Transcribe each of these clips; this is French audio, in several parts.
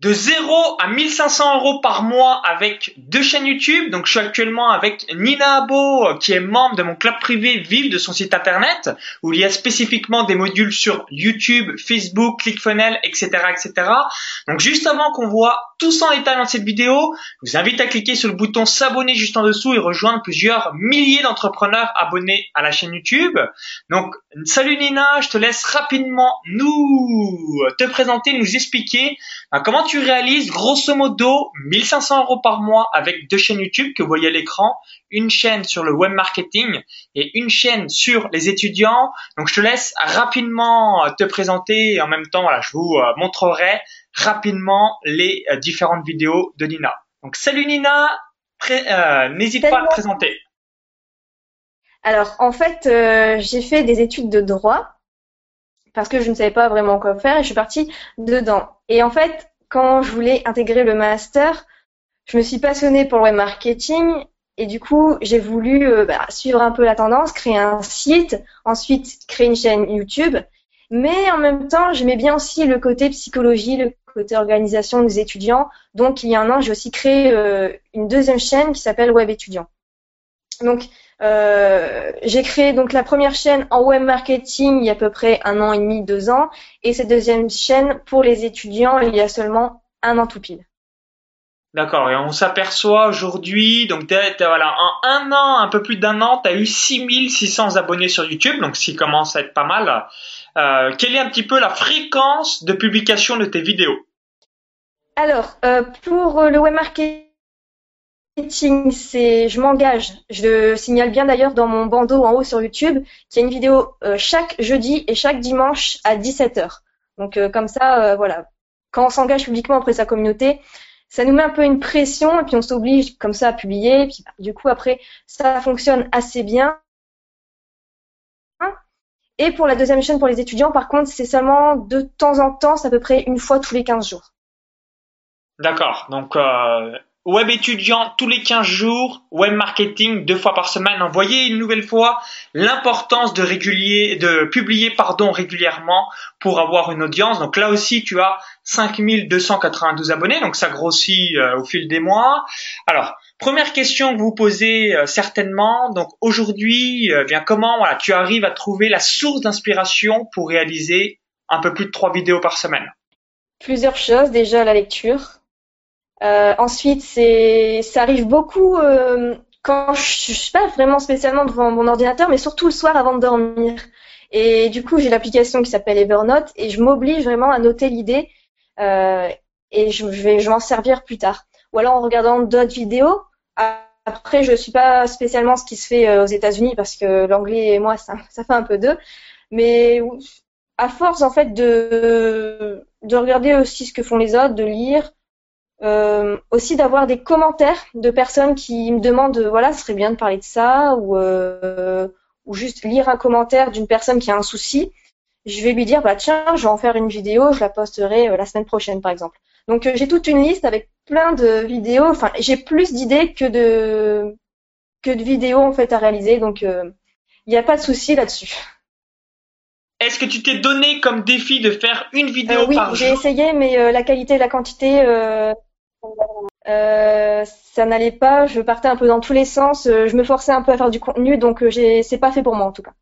de 0 à 1500 euros par mois avec deux chaînes YouTube. Donc, je suis actuellement avec Nina Abo, qui est membre de mon club privé Vive de son site internet, où il y a spécifiquement des modules sur YouTube, Facebook, ClickFunnels, etc., etc. Donc, juste avant qu'on voit tout ça en détail dans cette vidéo, je vous invite à cliquer sur le bouton s'abonner juste en dessous et rejoindre plusieurs milliers d'entrepreneurs abonnés à la chaîne YouTube. Donc, salut Nina, je te laisse rapidement nous te présenter, nous expliquer bah, comment tu réalises grosso modo 1500 euros par mois avec deux chaînes YouTube que vous voyez à l'écran, une chaîne sur le web marketing et une chaîne sur les étudiants. Donc je te laisse rapidement te présenter et en même temps voilà, je vous euh, montrerai rapidement les euh, différentes vidéos de Nina. Donc salut Nina, euh, n'hésite pas à te présenter. Alors en fait, j'ai fait des études de droit parce que je ne savais pas vraiment quoi faire et je suis partie dedans. Et en fait, quand je voulais intégrer le master, je me suis passionnée pour le web marketing et du coup, j'ai voulu euh, bah, suivre un peu la tendance, créer un site, ensuite créer une chaîne YouTube. Mais en même temps, j'aimais bien aussi le côté psychologie, le côté organisation des étudiants. Donc, il y a un an, j'ai aussi créé euh, une deuxième chaîne qui s'appelle Web Étudiant. Donc, euh, j'ai créé donc la première chaîne en web marketing il y a à peu près un an et demi, deux ans, et cette deuxième chaîne pour les étudiants il y a seulement un an tout pile. D'accord, et on s'aperçoit aujourd'hui, donc voilà, en un an, un peu plus d'un an, tu as eu 6600 abonnés sur YouTube, donc ce commence à être pas mal. Euh, quelle est un petit peu la fréquence de publication de tes vidéos? Alors, euh, pour le web marketing, c'est je m'engage. Je le signale bien d'ailleurs dans mon bandeau en haut sur YouTube qu'il y a une vidéo euh, chaque jeudi et chaque dimanche à 17h. Donc euh, comme ça, euh, voilà. Quand on s'engage publiquement auprès de sa communauté, ça nous met un peu une pression et puis on s'oblige comme ça à publier. Et puis du coup après, ça fonctionne assez bien. Et pour la deuxième chaîne pour les étudiants, par contre, c'est seulement de temps en temps, c'est à peu près une fois tous les 15 jours. D'accord. Donc Web étudiant tous les 15 jours, web marketing deux fois par semaine. En voyez une nouvelle fois l'importance de régulier, de publier pardon régulièrement pour avoir une audience. Donc là aussi, tu as 5292 abonnés, donc ça grossit euh, au fil des mois. Alors, première question que vous posez euh, certainement. Donc aujourd'hui, euh, comment? Voilà, tu arrives à trouver la source d'inspiration pour réaliser un peu plus de trois vidéos par semaine Plusieurs choses. Déjà la lecture euh, ensuite, c'est, ça arrive beaucoup euh, quand je, je suis pas vraiment spécialement devant mon ordinateur, mais surtout le soir avant de dormir. Et du coup, j'ai l'application qui s'appelle Evernote et je m'oblige vraiment à noter l'idée euh, et je vais, je vais m'en servir plus tard. Ou alors en regardant d'autres vidéos. Après, je suis pas spécialement ce qui se fait euh, aux États-Unis parce que l'anglais et moi, ça, ça fait un peu deux. Mais à force en fait de de regarder aussi ce que font les autres, de lire, euh, aussi d'avoir des commentaires de personnes qui me demandent voilà ce serait bien de parler de ça ou euh, ou juste lire un commentaire d'une personne qui a un souci. Je vais lui dire bah tiens je vais en faire une vidéo je la posterai euh, la semaine prochaine par exemple. Donc euh, j'ai toute une liste avec plein de vidéos. Enfin j'ai plus d'idées que de que de vidéos en fait à réaliser. Donc il n'y a pas de souci là-dessus. Est-ce que tu t'es donné comme défi de faire une vidéo oui, par jour? Oui, j'ai essayé, mais la qualité et la quantité, euh, ça n'allait pas, je partais un peu dans tous les sens, euh, je me forçais un peu à faire du contenu, donc euh, c'est pas fait pour moi en tout cas.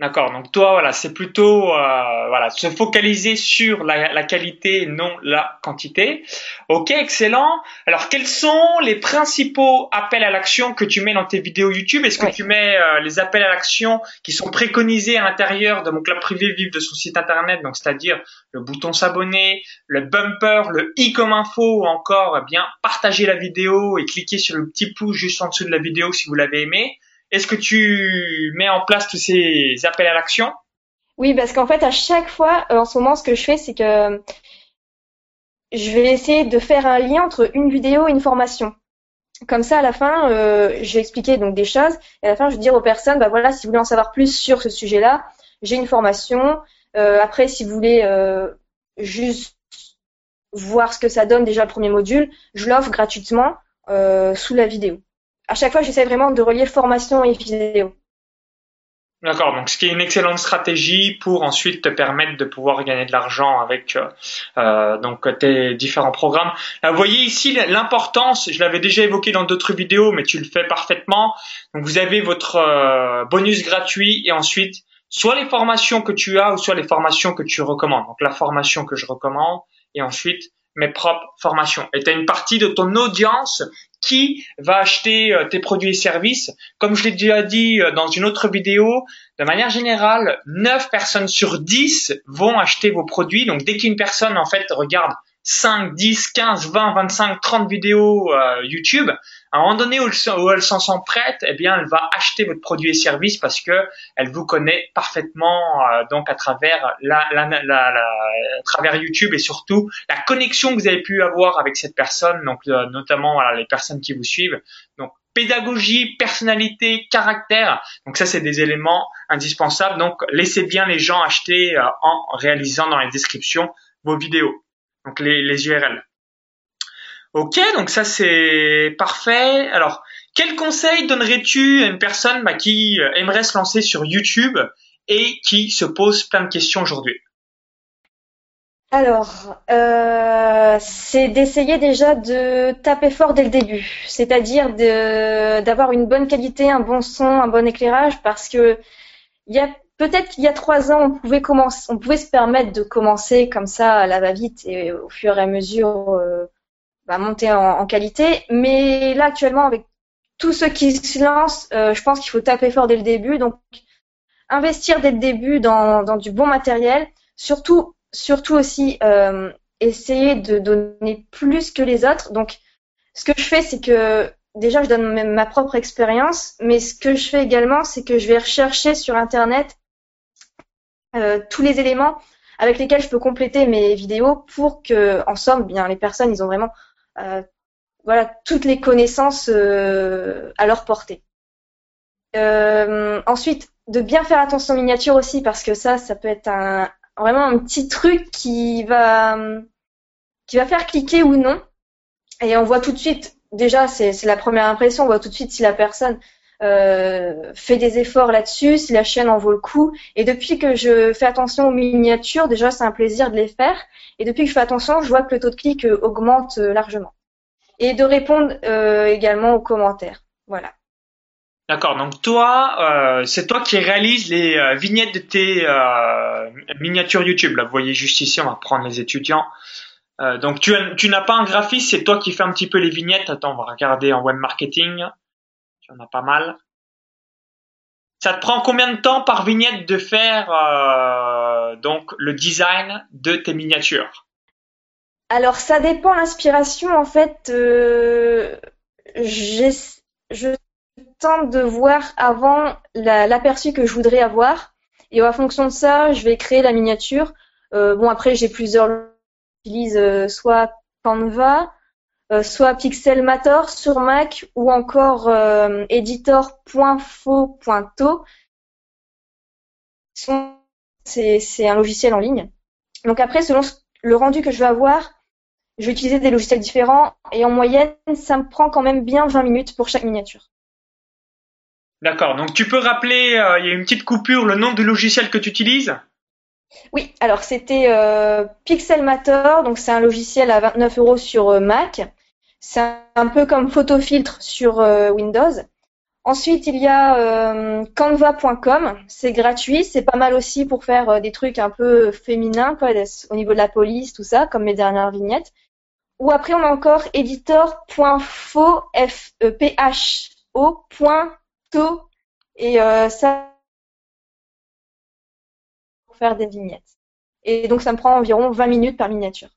D'accord. Donc toi, voilà, c'est plutôt euh, voilà se focaliser sur la, la, qualité, non la quantité. Ok, excellent. Alors quels sont les principaux appels à l'action que tu mets dans tes vidéos YouTube? Est-ce que tu mets euh, les appels à l'action qui sont préconisés à l'intérieur de mon club privé Vive de son site internet, donc c'est-à-dire le bouton s'abonner, le bumper, le i comme info ou encore eh bien partager la vidéo et cliquer sur le petit pouce juste en dessous de la vidéo si vous l'avez aimé. Est-ce que tu mets en place tous ces appels à l'action? Oui, parce qu'en fait, à chaque fois, euh, en ce moment, ce que je fais, c'est que je vais essayer de faire un lien entre une vidéo et une formation. Comme ça, à la fin, euh, je vais expliquer donc des choses. Et à la fin, je vais dire aux personnes, bah voilà, si vous voulez en savoir plus sur ce sujet-là, j'ai une formation. Euh, après, si vous voulez juste voir ce que ça donne déjà le premier module, je l'offre gratuitement sous la vidéo à chaque fois, j'essaie vraiment de relier formation et vidéo. D'accord, donc ce qui est une excellente stratégie pour ensuite te permettre de pouvoir gagner de l'argent avec euh, euh donc tes différents programmes. vous voyez ici l'importance, je l'avais déjà évoqué dans d'autres vidéos, mais tu le fais parfaitement. Donc vous avez votre euh, bonus gratuit et ensuite soit les formations que tu as ou soit les formations que tu recommandes. Donc la formation que je recommande et ensuite mes propres formations. Et tu as une partie de ton audience qui va acheter euh, tes produits et services. Comme je l'ai déjà dit euh, dans une autre vidéo, de manière générale, 9 personnes sur 10 vont acheter vos produits. Donc dès qu'une personne en fait regarde 5, 10, 15, 20, 25, 30 vidéos euh, YouTube, à un moment donné où, elle s'en sent prête, eh bien, elle va acheter votre produit et service parce que elle vous connaît parfaitement euh, donc à travers la, travers YouTube et surtout la connexion que vous avez pu avoir avec cette personne, donc euh, notamment les personnes qui vous suivent. Donc pédagogie, personnalité, caractère. Donc ça, c'est des éléments indispensables. Donc laissez bien les gens acheter en réalisant dans les descriptions vos vidéos donc les, les URL. Ok, donc ça c'est parfait. Alors, quel conseil donnerais-tu à une personne bah, qui euh, aimerait se lancer sur YouTube et qui se pose plein de questions aujourd'hui? Alors, euh, c'est d'essayer déjà de taper fort dès le début, c'est-à-dire d'avoir une bonne qualité, un bon son, un bon éclairage, parce que il y a peut-être qu'il y a trois ans, on pouvait commencer, on pouvait se permettre de commencer comme ça à la va-vite et au fur et à mesure euh, bah, monter en, qualité. Mais là, actuellement, avec tous ceux qui se lancent, euh, je pense qu'il faut taper fort dès le début. Donc, investir dès le début dans, dans du bon matériel. Surtout, surtout aussi euh, essayer de donner plus que les autres. Donc, ce que je fais, c'est que déjà, je donne ma propre expérience, mais ce que je fais également, c'est que je vais rechercher sur Internet euh, tous les éléments avec lesquels je peux compléter mes vidéos pour que, en somme, bien les personnes, ils ont vraiment euh, voilà toutes les connaissances euh, à leur portée. ensuite, de bien faire attention aux miniatures aussi parce que ça, ça peut être vraiment un petit truc qui va qui va faire cliquer ou non. Et on voit tout de suite, déjà, c'est la première impression, on voit tout de suite si la personne euh, fait des efforts là-dessus, si la chaîne en vaut le coup. Et depuis que je fais attention aux miniatures, déjà c'est un plaisir de les faire. Et depuis que je fais attention, je vois que le taux de clic euh, augmente euh, largement. Et de répondre également aux commentaires. Voilà. D'accord. Donc toi, c'est toi qui réalises les vignettes de tes miniatures YouTube. Là, vous voyez juste ici, on va prendre les étudiants. donc tu, tu n'as pas un graphiste, c'est toi qui fais un petit peu les vignettes. Attends, on va regarder en web marketing. Tu en as pas mal. Ça te prend combien de temps par vignette de faire euh, donc le design de tes miniatures? Alors ça dépend l'inspiration en fait. Euh, je tente de voir avant l'aperçu que je voudrais avoir et en fonction de ça, je vais créer la miniature. Euh, bon après j'ai plusieurs j'utilise soit Canva, soit Pixelmator sur Mac ou encore euh, editor.fo.to. C'est un logiciel en ligne. Donc après, selon le rendu que je vais avoir, je vais utiliser des logiciels différents et en moyenne, ça me prend quand même bien 20 minutes pour chaque miniature. D'accord. Donc tu peux rappeler, euh, il y a une petite coupure, le nom du logiciel que tu utilises? Oui, alors c'était euh, Pixelmator, donc c'est un logiciel à 29 euros sur Mac. C'est un peu comme Photofiltre sur euh, Windows. Ensuite, il y a euh, canva.com, c'est gratuit, c'est pas mal aussi pour faire euh, des trucs un peu féminins, au niveau de la police, tout ça, comme mes dernières vignettes. Ou après, on a encore editor.pho, f e et ça pour faire des vignettes. Et donc, ça me prend environ 20 minutes par miniature.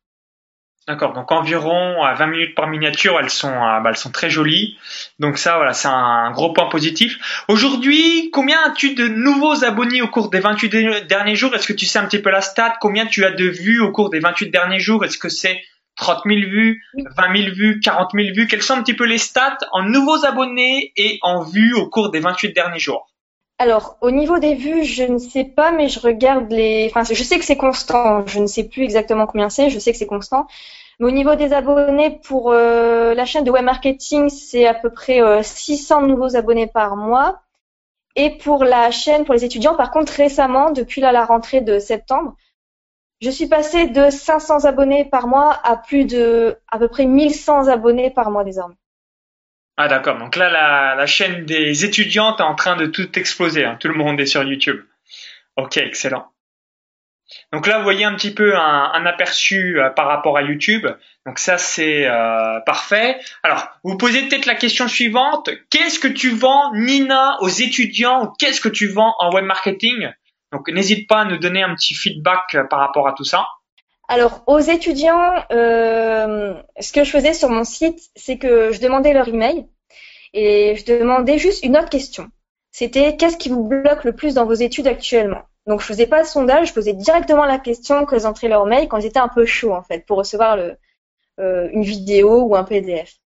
D'accord, donc environ à 20 minutes par miniature, elles sont, euh, bah, elles sont très jolies. Donc ça, voilà, c'est un gros point positif. Aujourd'hui, combien as-tu de nouveaux abonnés au cours des 28 derniers jours? Est-ce que tu sais un petit peu la stat? Combien tu as de vues au cours des 28 derniers jours? Est-ce que c'est 30 000 vues, 20 000 vues, 40 000 vues? Quelles sont un petit peu les stats en nouveaux abonnés et en vues au cours des 28 derniers jours? Alors, au niveau des vues, je ne sais pas, mais je regarde les. Enfin, je sais que c'est constant. Je ne sais plus exactement combien c'est. Je sais que c'est constant. Mais au niveau des abonnés, pour euh, la chaîne de web marketing, c'est à peu près 600 euh, nouveaux abonnés par mois. Et pour la chaîne pour les étudiants, par contre, récemment, depuis la rentrée de septembre, je suis passée de 500 abonnés par mois à plus de à peu près 1100 abonnés par mois désormais. Ah d'accord, donc là la, chaîne des étudiantes est en train de tout exploser, hein. tout le monde est sur YouTube. Ok, excellent. Donc là, vous voyez un petit peu un, un aperçu euh, par rapport à YouTube. Donc ça, c'est euh, parfait. Alors, vous posez peut-être la question suivante. Qu'est-ce que tu vends, Nina, aux étudiants Qu'est-ce que tu vends en web marketing? Donc n'hésite pas à nous donner un petit feedback euh, par rapport à tout ça. Alors, aux étudiants, euh, ce que je faisais sur mon site, c'est que je demandais leur email et je demandais juste une autre question. C'était qu'est-ce qui vous bloque le plus dans vos études actuellement? Donc, je faisais pas de sondage, je posais directement la question que entraient leur mail quand ils étaient un peu chauds, en fait, pour recevoir euh, une vidéo ou un PDF.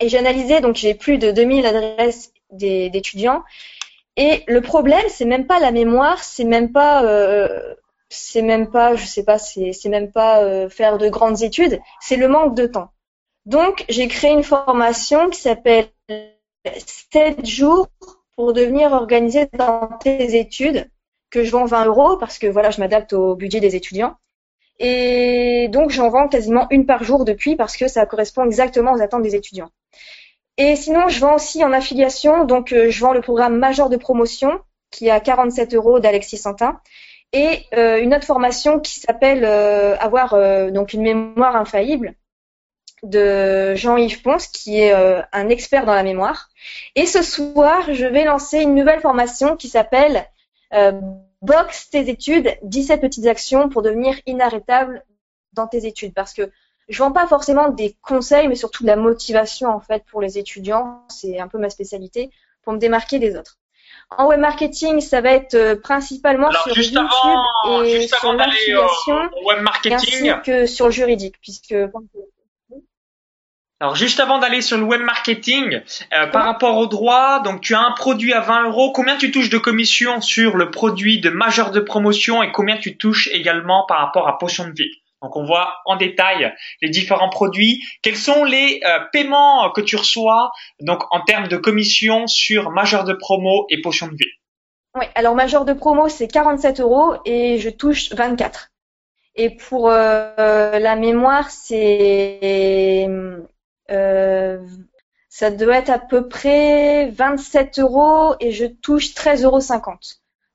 Et j'analysais, donc j'ai plus de 2000 adresses d'étudiants. Et le problème, c'est même pas la mémoire, c'est même pas euh, c'est même pas, je sais pas, c'est même pas euh, faire de grandes études, c'est le manque de temps. Donc, j'ai créé une formation qui s'appelle 7 jours pour devenir organisé dans tes études, que je vends 20 euros parce que voilà, je m'adapte au budget des étudiants. Et donc, j'en vends quasiment une par jour depuis parce que ça correspond exactement aux attentes des étudiants. Et sinon, je vends aussi en affiliation. Donc, euh, je vends le programme majeur de promotion qui est à 47 euros d'Alexis Santin et euh, une autre formation qui s'appelle euh, avoir euh, donc une mémoire infaillible de Jean-Yves Ponce qui est un expert dans la mémoire. Et ce soir, je vais lancer une nouvelle formation qui s'appelle Box tes études, 17 petites actions pour devenir inarrêtable dans tes études parce que je vends pas forcément des conseils mais surtout de la motivation en fait pour les étudiants, c'est un peu ma spécialité pour me démarquer des autres. En web marketing, ça va être euh, principalement sur YouTube et sur l'affiliation, web marketing, ainsi que sur le juridique, puisque. Alors juste avant d'aller sur le web marketing, euh, par rapport au droit, donc tu as un produit à 20 euros, combien tu touches de commission sur le produit de majeur de promotion et combien tu touches également par rapport à potion de vie? Donc on voit en détail les différents produits. Quels sont les euh, paiements que tu reçois donc en termes de commission sur majeur de promo et potion de vie? Oui, alors majeur de promo c'est 47 euros et je touche 24. Et pour euh, la mémoire c'est euh, ça doit être à peu près 27 euros et je touche 13,50 euros.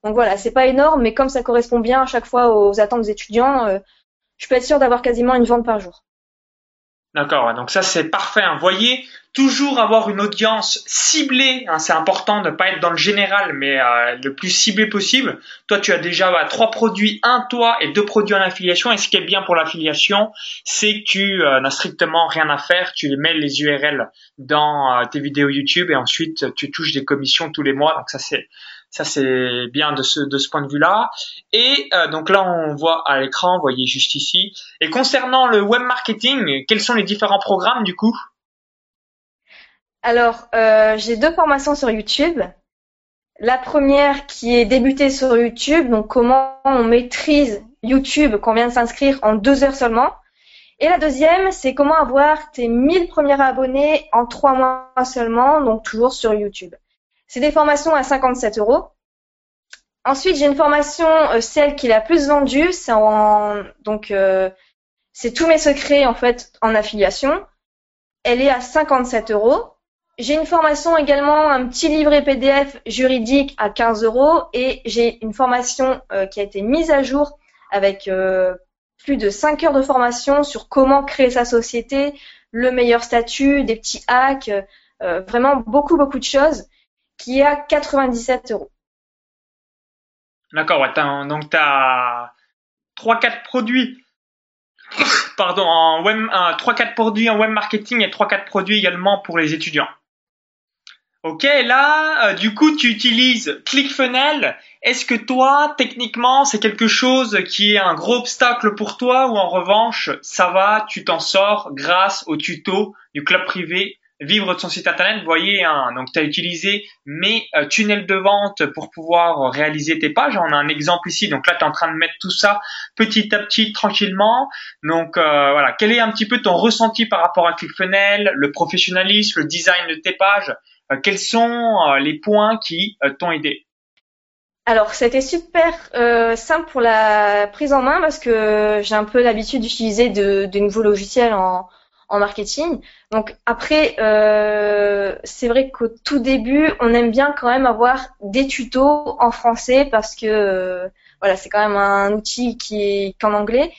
Donc voilà, c'est pas énorme, mais comme ça correspond bien à chaque fois aux attentes des étudiants, je peux être sûr d'avoir quasiment une vente par jour. D'accord, donc ça c'est parfait. Hein. Voyez, toujours avoir une audience ciblée. Hein. c'est important de ne pas être dans le général, mais euh, le plus ciblé possible. Toi, tu as déjà trois produits, un toi et deux produits en affiliation. Et ce qui est bien pour l'affiliation, c'est que tu euh, n'as strictement rien à faire. Tu mets les URL dans euh, tes vidéos YouTube et ensuite tu touches des commissions tous les mois. Donc ça c'est ça, c'est bien de ce, point de vue-là. Et euh, donc là, on voit à l'écran, vous voyez juste ici. Et concernant le web marketing, quels sont les différents programmes du coup? Alors, euh, j'ai deux formations sur YouTube. La première qui est débutée sur YouTube, donc comment on maîtrise YouTube, qu'on vient de s'inscrire en deux heures seulement. Et la deuxième, c'est comment avoir tes 1000 premiers abonnés en trois mois seulement, donc toujours sur YouTube. C'est des formations à 57 euros. Ensuite, j'ai une formation, euh, celle qui est la plus vendue, c'est en, donc euh, c'est tous mes secrets en fait en affiliation. Elle est à 57 euros. J'ai une formation également, un petit livret PDF juridique à 15 euros et j'ai une formation euh, qui a été mise à jour avec plus de 5 heures de formation sur comment créer sa société, le meilleur statut, des petits hacks, vraiment beaucoup beaucoup de choses qui est à 97 euros. D'accord, donc tu as 3-4 produits pardon, en web, 3-4 produits en web marketing et 3-4 produits également pour les étudiants. Ok, là, euh, du coup, tu utilises ClickFunnels. Est-ce que toi, techniquement, c'est quelque chose qui est un gros obstacle pour toi ou en revanche, ça va, tu t'en sors grâce au tuto du club privé vivre de son site internet, voyez, donc tu as utilisé mes euh, tunnels de vente pour pouvoir réaliser tes pages. On a un exemple ici, donc là tu es en train de mettre tout ça petit à petit, tranquillement. Donc euh, voilà, quel est un petit peu ton ressenti par rapport à ClickFunnels, le professionnalisme, le design de tes pages? Euh, Quels sont les points qui t'ont aidé? Alors, c'était super simple pour la prise en main parce que j'ai un peu l'habitude d'utiliser de, de, nouveaux logiciels en, en marketing. Donc après, euh, c'est vrai qu'au tout début, on aime bien quand même avoir des tutos en français parce que euh, voilà, c'est quand même un outil qui est qu'en anglais.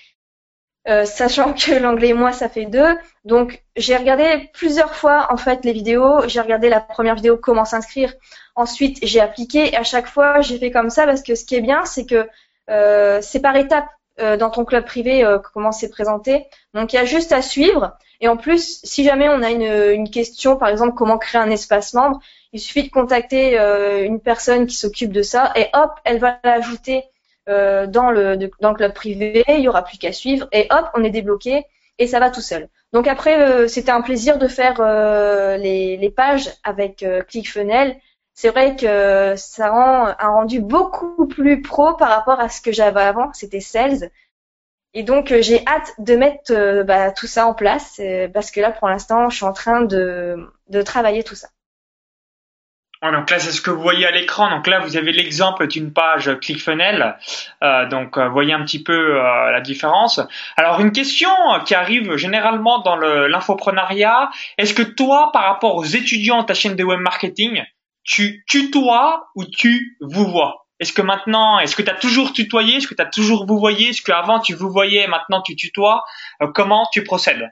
Euh, sachant que l'anglais moi ça fait deux, donc j'ai regardé plusieurs fois en fait les vidéos. J'ai regardé la première vidéo comment s'inscrire. Ensuite j'ai appliqué et à chaque fois j'ai fait comme ça parce que ce qui est bien c'est que c'est par étapes dans ton club privé comment c'est présenté. Donc il y a juste à suivre et en plus, si jamais on a une, question, par exemple, comment créer un espace membre, il suffit de contacter euh, une personne qui s'occupe de ça et hop, elle va l'ajouter euh, dans, le, dans le club privé, il y aura plus qu'à suivre et hop, on est débloqué et ça va tout seul. Donc après, euh, c'était un plaisir de faire les, les, pages avec ClickFunnels. C'est vrai que ça rend un rendu beaucoup plus pro par rapport à ce que j'avais avant, c'était Sales. Et donc euh, j'ai hâte de mettre euh, bah, tout ça en place euh, parce que là pour l'instant je suis en train de, de travailler tout ça. donc là c'est ce que vous voyez à l'écran. Donc là vous avez l'exemple d'une page ClickFunnels. Euh, donc vous voyez un petit peu la différence. Alors une question qui arrive généralement dans l'infoprenariat. Est-ce que toi par rapport aux étudiants de ta chaîne de web marketing, tu tutoies ou tu vous vois est-ce que maintenant, est-ce que tu as toujours tutoyé? Est-ce que tu as toujours vous voyez? Est-ce qu'avant tu vous voyais, maintenant tu tutoies? Euh, Comment tu procèdes?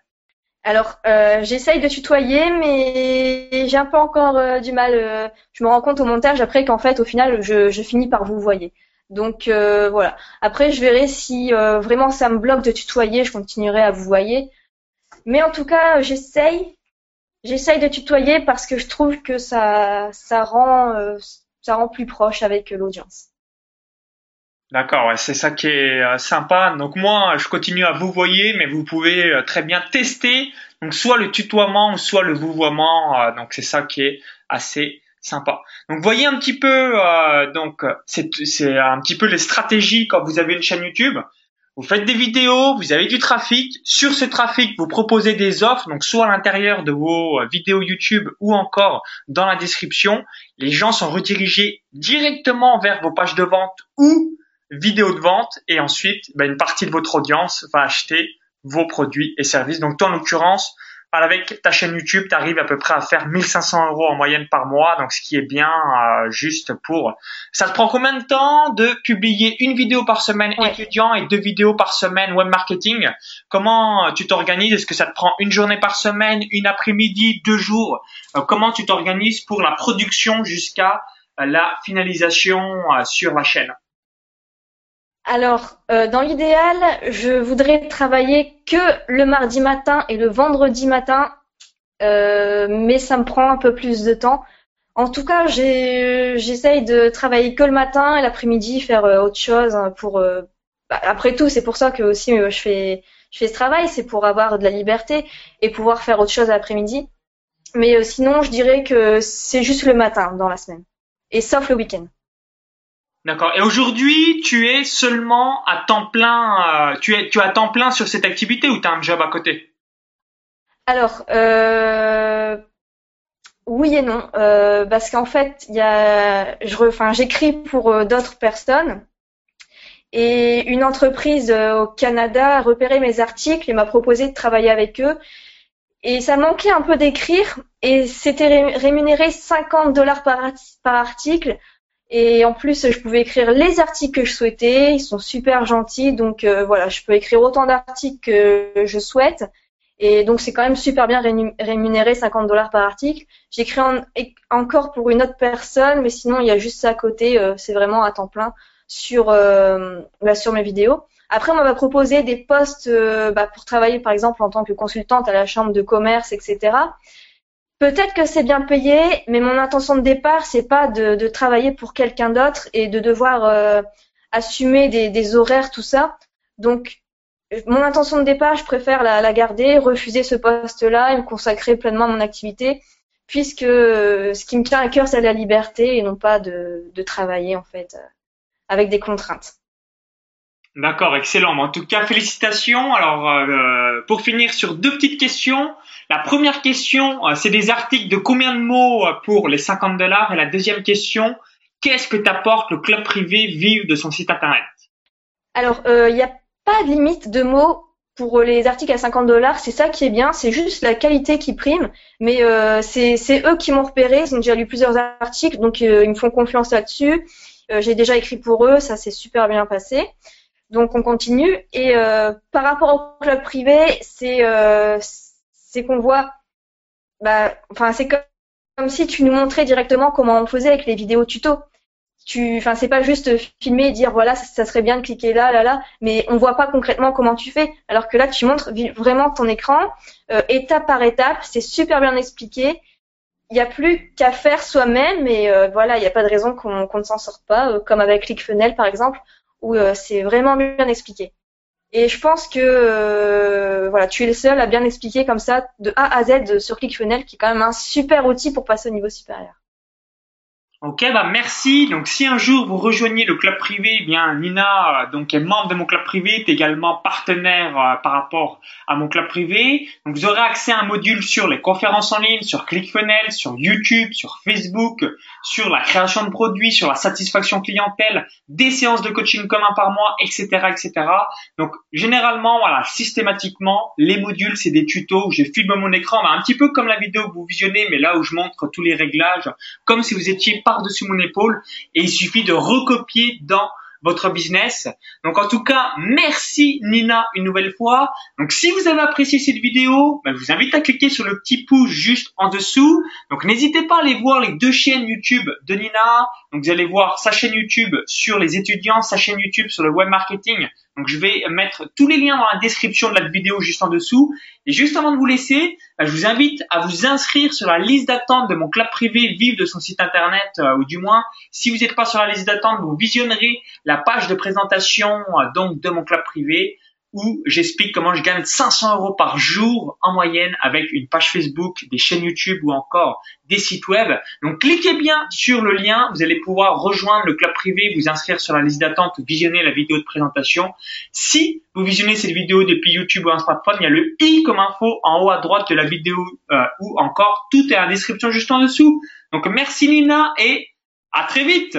Alors, euh, j'essaye de tutoyer, mais j'ai un peu encore euh, du mal. je me rends compte au montage après qu'en fait, au final, je, finis par vous voyer. Donc voilà. Après, je verrai si vraiment ça me bloque de tutoyer, je continuerai à vous voyer. Mais en tout cas, j'essaye. J'essaye de tutoyer parce que je trouve que ça, ça rend ça rend plus proche avec l'audience. D'accord, ouais, c'est ça qui est euh, sympa. Donc moi, je continue à vous voyer, mais vous pouvez euh, très bien tester. Donc soit le tutoiement, soit le vouvoiement. Euh, donc c'est ça qui est assez sympa. Donc voyez un petit peu, donc c'est un petit peu les stratégies quand vous avez une chaîne YouTube. Vous faites des vidéos, vous avez du trafic. Sur ce trafic, vous proposez des offres, donc soit à l'intérieur de vos euh, vidéos YouTube ou encore dans la description. Les gens sont redirigés directement vers vos pages de vente ou vidéos de vente et ensuite, ben, une partie de votre audience va acheter vos produits et services. Donc toi, en l'occurrence, avec ta chaîne YouTube, tu arrives à peu près à faire 1500 euros en moyenne par mois, donc ce qui est bien euh, juste pour. Ça te prend combien de temps de publier une vidéo par semaine étudiant et deux vidéos par semaine web marketing? Comment euh, tu t'organises? Est-ce que ça te prend une journée par semaine, une après-midi, deux jours? Euh, Comment tu t'organises pour la production jusqu'à la finalisation sur la chaîne? Alors, euh, dans l'idéal, je voudrais travailler que le mardi matin et le vendredi matin, euh, mais ça me prend un peu plus de temps. En tout cas, j'essaye de travailler que le matin et l'après-midi, faire euh, autre chose hein, pour. Bah, après tout, c'est pour ça que aussi je fais je fais ce travail, c'est pour avoir de la liberté et pouvoir faire autre chose l'après-midi. Mais sinon, je dirais que c'est juste le matin dans la semaine, et sauf le week-end. D'accord. Et aujourd'hui, tu es seulement à temps plein, euh, tu es, tu as temps plein sur cette activité ou tu as un job à côté? Alors, euh, oui et non, euh, parce qu'en fait, il y a, je, enfin, j'écris pour euh, d'autres personnes et une entreprise au Canada a repéré mes articles et m'a proposé de travailler avec eux. Et ça manquait un peu d'écrire et c'était rémunéré 50 dollars par, par article et en plus, je pouvais écrire les articles que je souhaitais. Ils sont super gentils. Donc euh, voilà, je peux écrire autant d'articles que je souhaite. Et donc c'est quand même super bien rémunéré, 50 dollars par article. J'écris encore pour une autre personne, mais sinon il y a juste ça à côté. Euh, c'est vraiment à temps plein sur euh, bah, sur mes vidéos. Après, on m'a proposé des postes bah, pour travailler, par exemple, en tant que consultante à la chambre de commerce, etc. Peut-être que c'est bien payé, mais mon intention de départ, c'est pas de, travailler pour quelqu'un d'autre et de devoir euh, assumer des, horaires, tout ça. Donc, mon intention de départ, je préfère la, garder, refuser ce poste-là et me consacrer pleinement à mon activité, puisque euh, ce qui me tient à cœur, c'est la liberté et non pas de, de travailler en fait euh, avec des contraintes. D'accord, excellent. En tout cas, félicitations. Alors, euh, pour finir sur deux petites questions. La première question, c'est des articles de combien de mots pour les 50 dollars? Et la deuxième question, qu'est-ce que t'apporte le club privé Vive de son site internet? Alors, il n'y a pas de limite de mots pour les articles à 50 dollars. C'est ça qui est bien. C'est juste la qualité qui prime. Mais euh, c'est eux qui m'ont repéré. Ils ont déjà lu plusieurs articles, donc euh, ils me font confiance là-dessus. Euh, J'ai déjà écrit pour eux. Ça s'est super bien passé. Donc on continue. Et euh, par rapport au club privé, c'est euh, c'est qu'on voit. Bah, enfin, c'est comme, si tu nous montrais directement comment on faisait avec les vidéos tuto tu, enfin, c'est pas juste filmer et dire voilà, ça, serait bien de cliquer là, là, là, mais on voit pas concrètement comment tu fais. Alors que là, tu montres vraiment ton écran, euh, étape par étape, c'est super bien expliqué. Il n'y a plus qu'à faire soi-même et euh, voilà, il n'y a pas de raison qu'on ne s'en sorte pas, euh, comme avec ClickFunnels par exemple, où c'est vraiment bien expliqué. Et je pense que voilà, tu es le seul à bien expliquer comme ça de A à Z sur ClickFunnels, qui est quand même un super outil pour passer au niveau supérieur. Ok, bah merci. Donc si un jour vous rejoignez le club privé, eh bien Nina, euh, donc est membre de mon club privé, est également partenaire euh, par rapport à mon club privé. Donc vous aurez accès à un module sur les conférences en ligne, sur ClickFunnels, sur YouTube, sur Facebook, sur la création de produits, sur la satisfaction clientèle, des séances de coaching commun par mois, etc., etc. Donc généralement, voilà, systématiquement, les modules c'est des tutos où je filme mon écran, bah, un petit peu comme la vidéo que vous visionnez, mais là où je montre tous les réglages, comme si vous étiez par-dessus mon épaule et il suffit de recopier dans votre business. Donc en tout cas, merci Nina une nouvelle fois. Donc si vous avez apprécié cette vidéo, ben, je vous invite à cliquer sur le petit pouce juste en dessous. Donc n'hésitez pas à aller voir les deux chaînes YouTube de Nina. Donc vous allez voir sa chaîne YouTube sur les étudiants, sa chaîne YouTube sur le web marketing. Donc je vais mettre tous les liens dans la description de la vidéo juste en dessous. Et juste avant de vous laisser, ben, je vous invite à vous inscrire sur la liste d'attente de mon club privé Vive de son site internet, euh, ou du moins, si vous n'êtes pas sur la liste d'attente, vous visionnerez la page de présentation euh, donc de mon club privé où j'explique comment je gagne 500 euros par jour en moyenne avec une page Facebook, des chaînes YouTube ou encore des sites web. Donc cliquez bien sur le lien, vous allez pouvoir rejoindre le club privé, vous inscrire sur la liste d'attente, visionner la vidéo de présentation. Si vous visionnez cette vidéo depuis YouTube ou un smartphone, il y a le i comme info en haut à droite de la vidéo euh, ou encore tout est en description juste en dessous. Donc merci Nina et à très vite